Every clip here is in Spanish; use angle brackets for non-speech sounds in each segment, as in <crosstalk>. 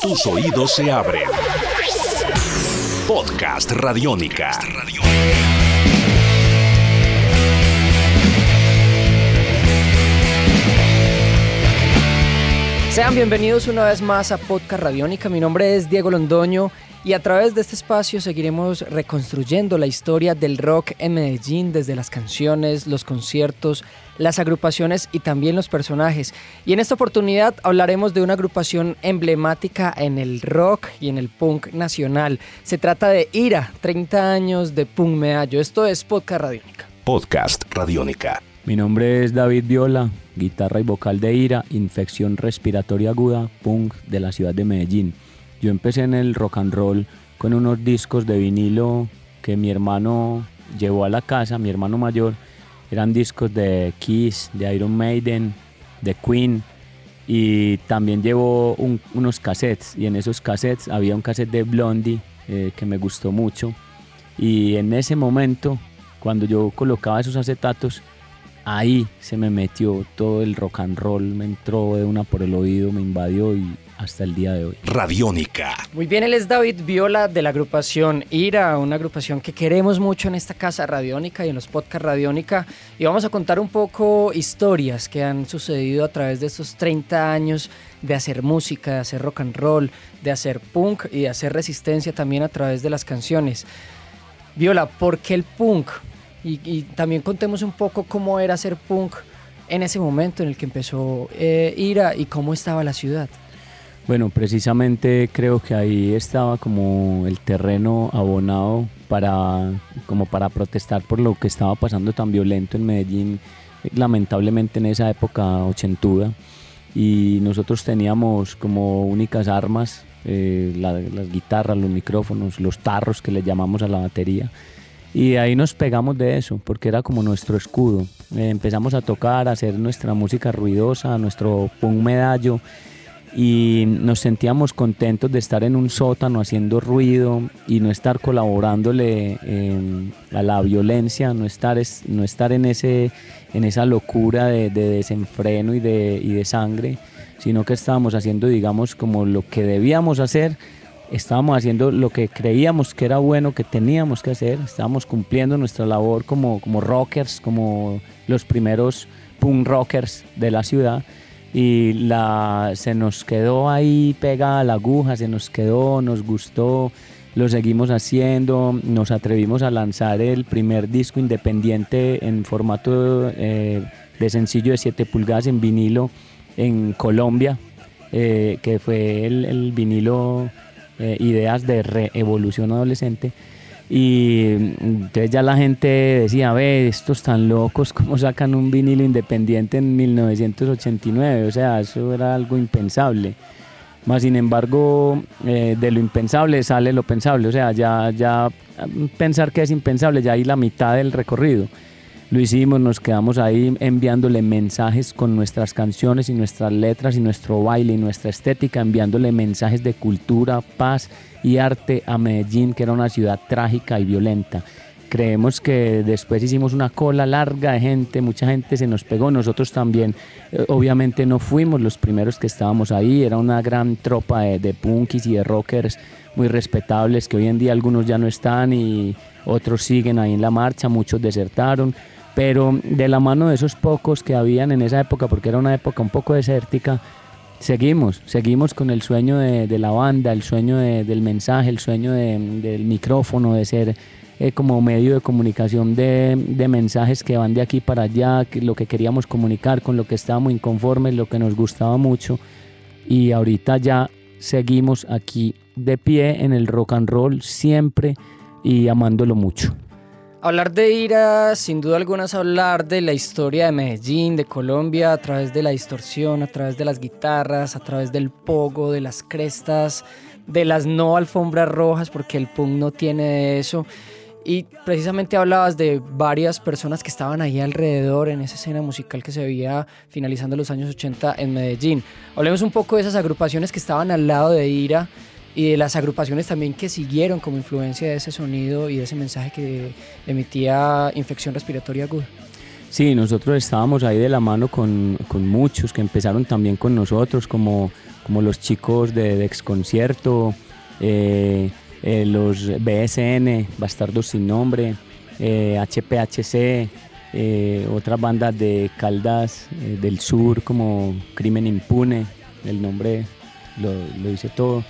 Tus oídos se abren. Podcast Radiónica. Sean bienvenidos una vez más a Podcast Radiónica. Mi nombre es Diego Londoño y a través de este espacio seguiremos reconstruyendo la historia del rock en Medellín desde las canciones, los conciertos, las agrupaciones y también los personajes. Y en esta oportunidad hablaremos de una agrupación emblemática en el rock y en el punk nacional. Se trata de Ira, 30 años de punk medallo. Esto es Podcast Radiónica. Podcast Radiónica. Mi nombre es David Viola, guitarra y vocal de Ira, infección respiratoria aguda, punk de la ciudad de Medellín. Yo empecé en el rock and roll con unos discos de vinilo que mi hermano llevó a la casa, mi hermano mayor. Eran discos de Kiss, de Iron Maiden, de Queen. Y también llevó unos cassettes. Y en esos cassettes había un cassette de Blondie eh, que me gustó mucho. Y en ese momento, cuando yo colocaba esos acetatos, ahí se me metió todo el rock and roll, me entró de una por el oído, me invadió y hasta el día de hoy. Radiónica. Muy bien, él es David Viola de la agrupación IRA, una agrupación que queremos mucho en esta casa Radiónica y en los podcasts Radiónica. Y vamos a contar un poco historias que han sucedido a través de estos 30 años de hacer música, de hacer rock and roll, de hacer punk y de hacer resistencia también a través de las canciones. Viola, ¿por qué el punk? Y, también contemos un poco cómo era hacer punk en ese momento en el que empezó eh, IRA y cómo estaba la ciudad. Bueno, precisamente creo que ahí estaba como el terreno abonado para, como para protestar por lo que estaba pasando tan violento en Medellín, lamentablemente en esa época ochentuda. Y nosotros teníamos como únicas armas eh, las guitarras, los micrófonos, los tarros que le llamamos a la batería. Y ahí nos pegamos de eso, porque era como nuestro escudo. Eh, empezamos a tocar, a hacer nuestra música ruidosa, nuestro punk medallo y nos sentíamos contentos de estar en un sótano haciendo ruido y no estar colaborándole em, a la violencia, no estar, no estar en, ese, en esa locura de, desenfreno y de, y de sangre, sino que estábamos haciendo, digamos, como lo que debíamos hacer, estábamos haciendo lo que creíamos que era bueno, que teníamos que hacer, estábamos cumpliendo nuestra labor como, como rockers, como los primeros punk rockers de la ciudad y la, se nos quedó ahí pegada la aguja, se nos quedó, nos gustó, lo seguimos haciendo, nos atrevimos a lanzar el primer disco independiente en formato eh, de sencillo de 7 pulgadas en vinilo en Colombia, eh, que fue el, vinilo eh, Ideas de Reevolución Adolescente y entonces ya la gente decía, ve, estos están locos, <laughs> ¿cómo sacan un vinilo independiente en 1989? O sea, eso era algo impensable. Más sin embargo, eh, de lo impensable sale lo pensable. O sea, ya, ya pensar que es impensable, ya hay la mitad del recorrido. Lo hicimos, nos quedamos ahí enviándole mensajes con nuestras canciones y nuestras letras y nuestro baile y nuestra estética, enviándole mensajes de cultura, paz y arte a Medellín, que era una ciudad trágica y violenta. Creemos que después hicimos una cola larga de gente, mucha gente se nos pegó, nosotros también. Eh, obviamente no fuimos los primeros que estábamos ahí, era una gran tropa de, de punkis y de rockers muy respetables, que hoy en día algunos ya no están y otros siguen ahí en la marcha, muchos desertaron pero de la mano de esos pocos que habían en esa época, porque era una época un poco desértica, seguimos, seguimos con el sueño de, la banda, el sueño del mensaje, el sueño del micrófono, de ser eh, como medio de comunicación de, mensajes que van de aquí para allá, lo que queríamos comunicar, con lo que estábamos inconformes, lo que nos gustaba mucho. Y ahorita ya seguimos aquí de pie en el rock and roll siempre y amándolo mucho. Hablar de Ira, sin duda alguna, es hablar de la historia de Medellín, de Colombia, a través de la distorsión, a través de las guitarras, a través del pogo, de las crestas, de las no alfombras rojas, porque el punk no tiene eso. Y precisamente hablabas de varias personas que estaban ahí alrededor en esa escena musical que se veía finalizando los años 80 en Medellín. Hablemos un poco de esas agrupaciones que estaban al lado de Ira y de las agrupaciones también que siguieron como influencia de ese sonido y de ese mensaje que emitía infección respiratoria aguda. Sí, nosotros estábamos ahí de la mano con, con muchos que empezaron también con nosotros, como, como los chicos de Desconcierto, eh, eh, los BSN, Bastardos sin Nombre, HPHC, otras bandas de Caldas del Sur como Crimen Impune, el nombre lo, dice todo.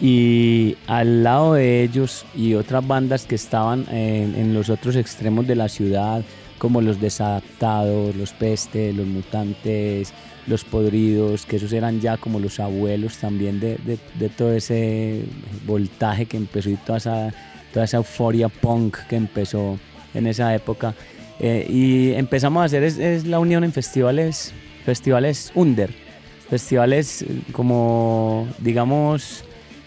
Y al lado de ellos y otras bandas que estaban en, los otros extremos de la ciudad, como los desadaptados, los pestes, los mutantes, los podridos, que esos eran ya como los abuelos también de, todo ese voltaje que empezó y toda esa, toda esa euforia punk que empezó en esa época. Eh, y empezamos a hacer es, la unión en festivales, festivales under, festivales como, digamos,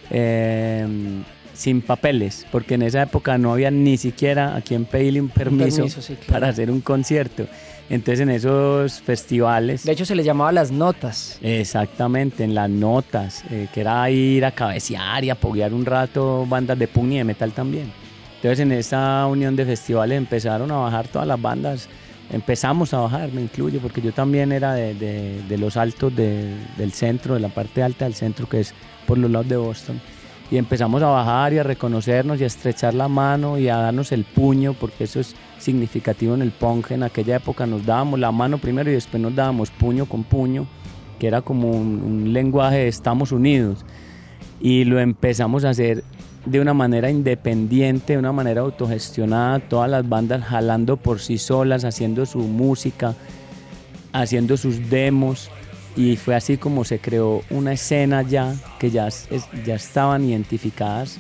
em, sin papeles, porque en esa época no había ni siquiera a quien pedirle un permiso, para hacer un concierto. Entonces en esos festivales... De hecho se les llamaba las notas. Exactamente, en las notas, eh, que era ir a cabecear y apoyar un rato bandas de punk y de metal también. Entonces en esa unión de festivales empezaron a bajar todas las bandas empezamos a bajar, me incluyo, porque yo también era de, los altos del centro, de la parte alta del centro, que es por los lados de Boston. Y empezamos a bajar y a reconocernos y a estrechar la mano y a darnos el puño, porque eso es significativo en el punk. En aquella época nos dábamos la mano primero y después nos dábamos puño con puño, que era como un, un lenguaje de estamos unidos. Y lo empezamos a hacer de una manera independiente, de una manera autogestionada, todas las bandas jalando por sí solas, haciendo su música, haciendo sus demos y fue así como se creó una escena ya que ya, ya estaban identificadas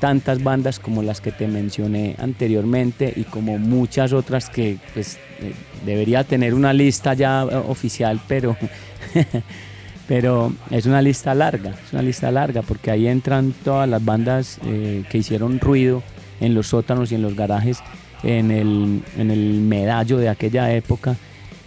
tantas bandas como las que te mencioné anteriormente y como muchas otras que pues, eh, debería tener una lista ya eh, oficial, pero <laughs> pero es una lista larga, es una lista larga porque ahí entran todas las bandas eh, que hicieron ruido en los sótanos y en los garajes en el, en el medallo de aquella época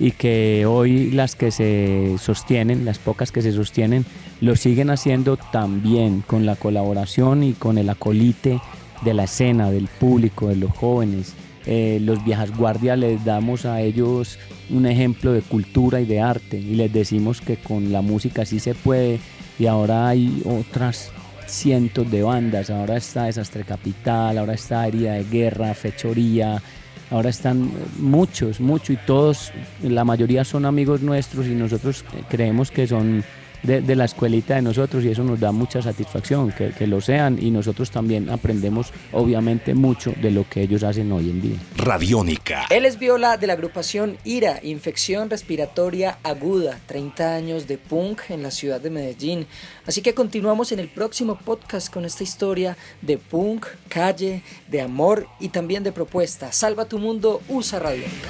y que hoy las que se sostienen, las pocas que se sostienen, lo siguen haciendo también con la colaboración y con el acolite de la escena, del público, de los jóvenes. Eh, los viejas guardias les damos a ellos un ejemplo de cultura y de arte y les decimos que con la música sí se puede y ahora hay otras cientos de bandas, ahora está Desastre Capital, ahora está Herida de Guerra, Fechoría, ahora están muchos, muchos y todos, la mayoría son amigos nuestros y nosotros creemos que son de, la escuelita de nosotros y eso nos da mucha satisfacción que, que, lo sean y nosotros también aprendemos obviamente mucho de lo que ellos hacen hoy en día. Radiónica. Él es Viola de la agrupación IRA, Infección Respiratoria Aguda, 30 años de punk en la ciudad de Medellín. Así que continuamos en el próximo podcast con esta historia de punk, calle, de amor y también de propuesta. Salva tu mundo, usa Radiónica.